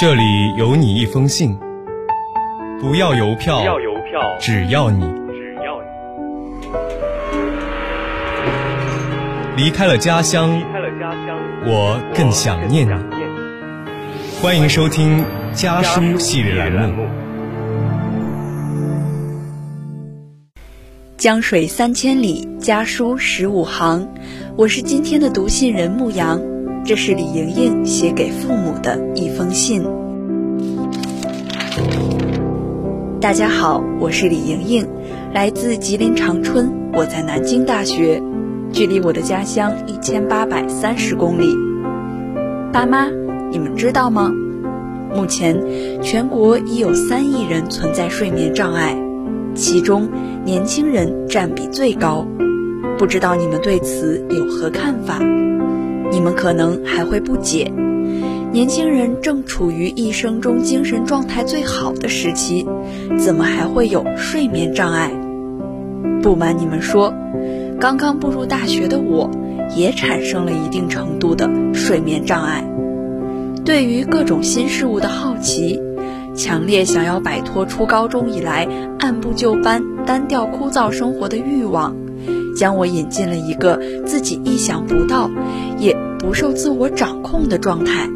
这里有你一封信，不要邮票，不要邮票，只要你只要你离开了家乡离，开了家乡，我更想念你。我更想念你。欢迎收听家书系列栏目。江水三千里，家书十五行。我是今天的读信人牧羊，这是李莹莹写给父母的一封信。大家好，我是李莹莹，来自吉林长春，我在南京大学，距离我的家乡一千八百三十公里。爸妈，你们知道吗？目前，全国已有三亿人存在睡眠障碍，其中年轻人占比最高。不知道你们对此有何看法？你们可能还会不解，年轻人正处于一生中精神状态最好的时期，怎么还会有睡眠障碍？不瞒你们说，刚刚步入大学的我，也产生了一定程度的睡眠障碍。对于各种新事物的好奇，强烈想要摆脱初高中以来按部就班、单调枯燥生活的欲望，将我引进了一个自己意想不到，也不受自我掌控的状态。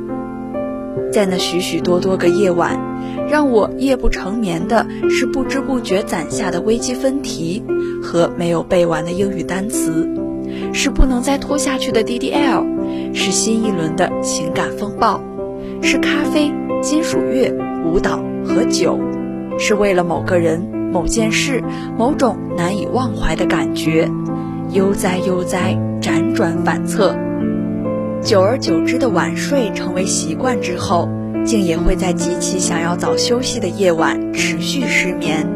在那许许多多个夜晚，让我夜不成眠的是不知不觉攒下的微积分题和没有背完的英语单词，是不能再拖下去的 DDL，是新一轮的情感风暴。是咖啡、金属乐、舞蹈和酒，是为了某个人、某件事、某种难以忘怀的感觉，悠哉悠哉，辗转反侧。久而久之的晚睡成为习惯之后，竟也会在极其想要早休息的夜晚持续失眠。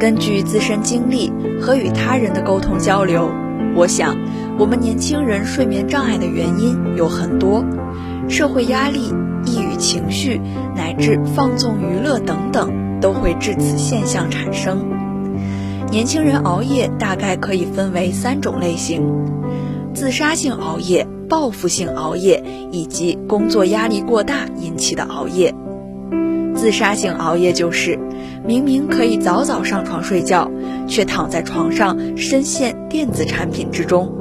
根据自身经历和与他人的沟通交流，我想，我们年轻人睡眠障碍的原因有很多。社会压力、抑郁情绪，乃至放纵娱乐等等，都会致此现象产生。年轻人熬夜大概可以分为三种类型：自杀性熬夜、报复性熬夜以及工作压力过大引起的熬夜。自杀性熬夜就是明明可以早早上床睡觉，却躺在床上深陷电子产品之中，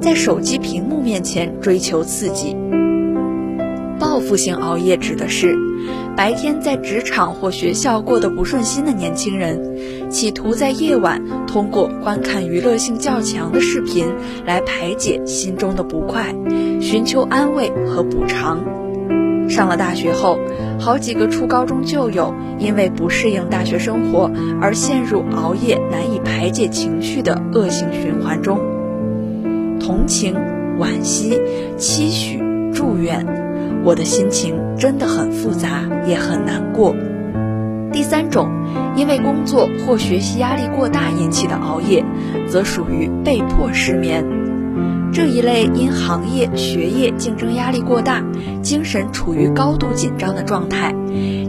在手机屏幕面前追求刺激。报复性熬夜指的是白天在职场或学校过得不顺心的年轻人，企图在夜晚通过观看娱乐性较强的视频来排解心中的不快，寻求安慰和补偿。上了大学后，好几个初高中旧友因为不适应大学生活而陷入熬夜难以排解情绪的恶性循环中。同情、惋惜、期许、祝愿。我的心情真的很复杂，也很难过。第三种，因为工作或学习压力过大引起的熬夜，则属于被迫失眠。这一类因行业、学业竞争压力过大，精神处于高度紧张的状态，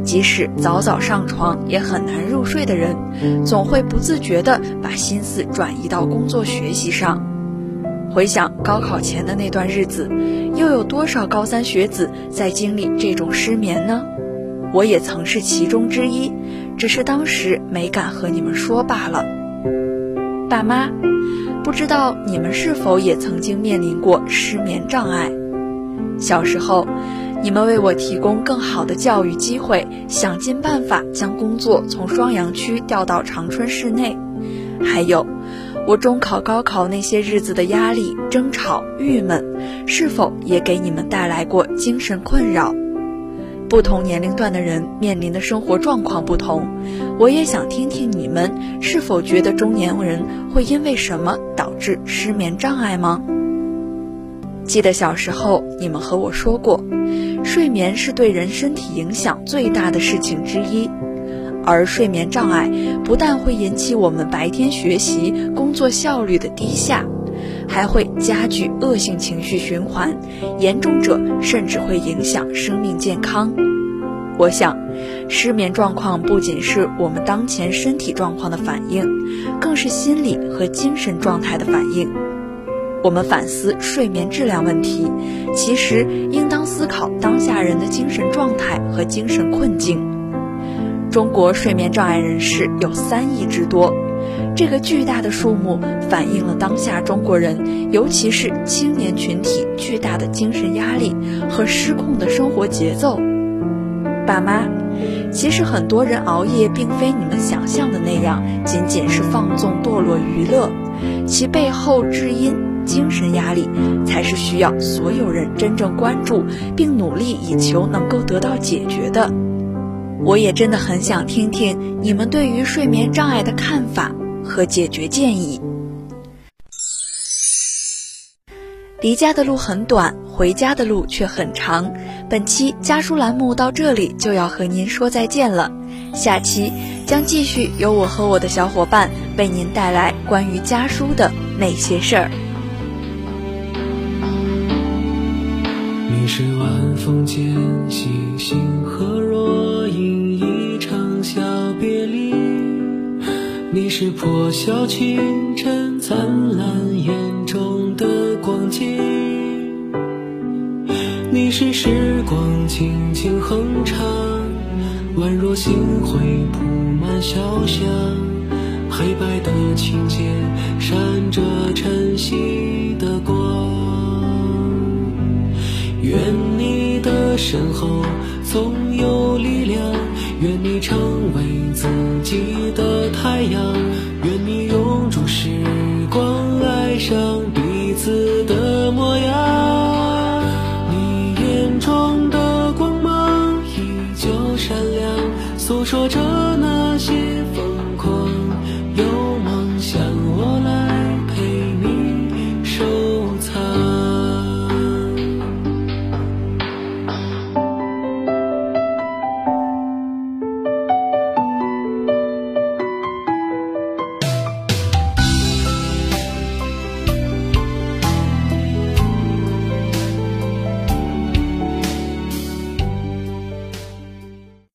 即使早早上床也很难入睡的人，总会不自觉地把心思转移到工作学习上。回想高考前的那段日子，又有多少高三学子在经历这种失眠呢？我也曾是其中之一，只是当时没敢和你们说罢了。爸妈，不知道你们是否也曾经面临过失眠障碍？小时候，你们为我提供更好的教育机会，想尽办法将工作从双阳区调到长春市内，还有。我中考、高考那些日子的压力、争吵、郁闷，是否也给你们带来过精神困扰？不同年龄段的人面临的生活状况不同，我也想听听你们是否觉得中年人会因为什么导致失眠障碍吗？记得小时候你们和我说过，睡眠是对人身体影响最大的事情之一。而睡眠障碍不但会引起我们白天学习工作效率的低下，还会加剧恶性情绪循环，严重者甚至会影响生命健康。我想，失眠状况不仅是我们当前身体状况的反应，更是心理和精神状态的反应。我们反思睡眠质量问题，其实应当思考当下人的精神状态和精神困境。中国睡眠障碍人士有三亿之多，这个巨大的数目反映了当下中国人，尤其是青年群体巨大的精神压力和失控的生活节奏。爸妈，其实很多人熬夜并非你们想象的那样，仅仅是放纵堕落娱乐，其背后至因精神压力，才是需要所有人真正关注并努力以求能够得到解决的。我也真的很想听听你们对于睡眠障碍的看法和解决建议。离家的路很短，回家的路却很长。本期家书栏目到这里就要和您说再见了，下期将继续由我和我的小伙伴为您带来关于家书的那些事儿。你是晚风间夕星河若隐，一场小别离；你是破晓清晨灿烂眼中的光景。你是时光轻轻哼唱，宛若星辉铺满小巷，黑白的琴键闪着晨身后总有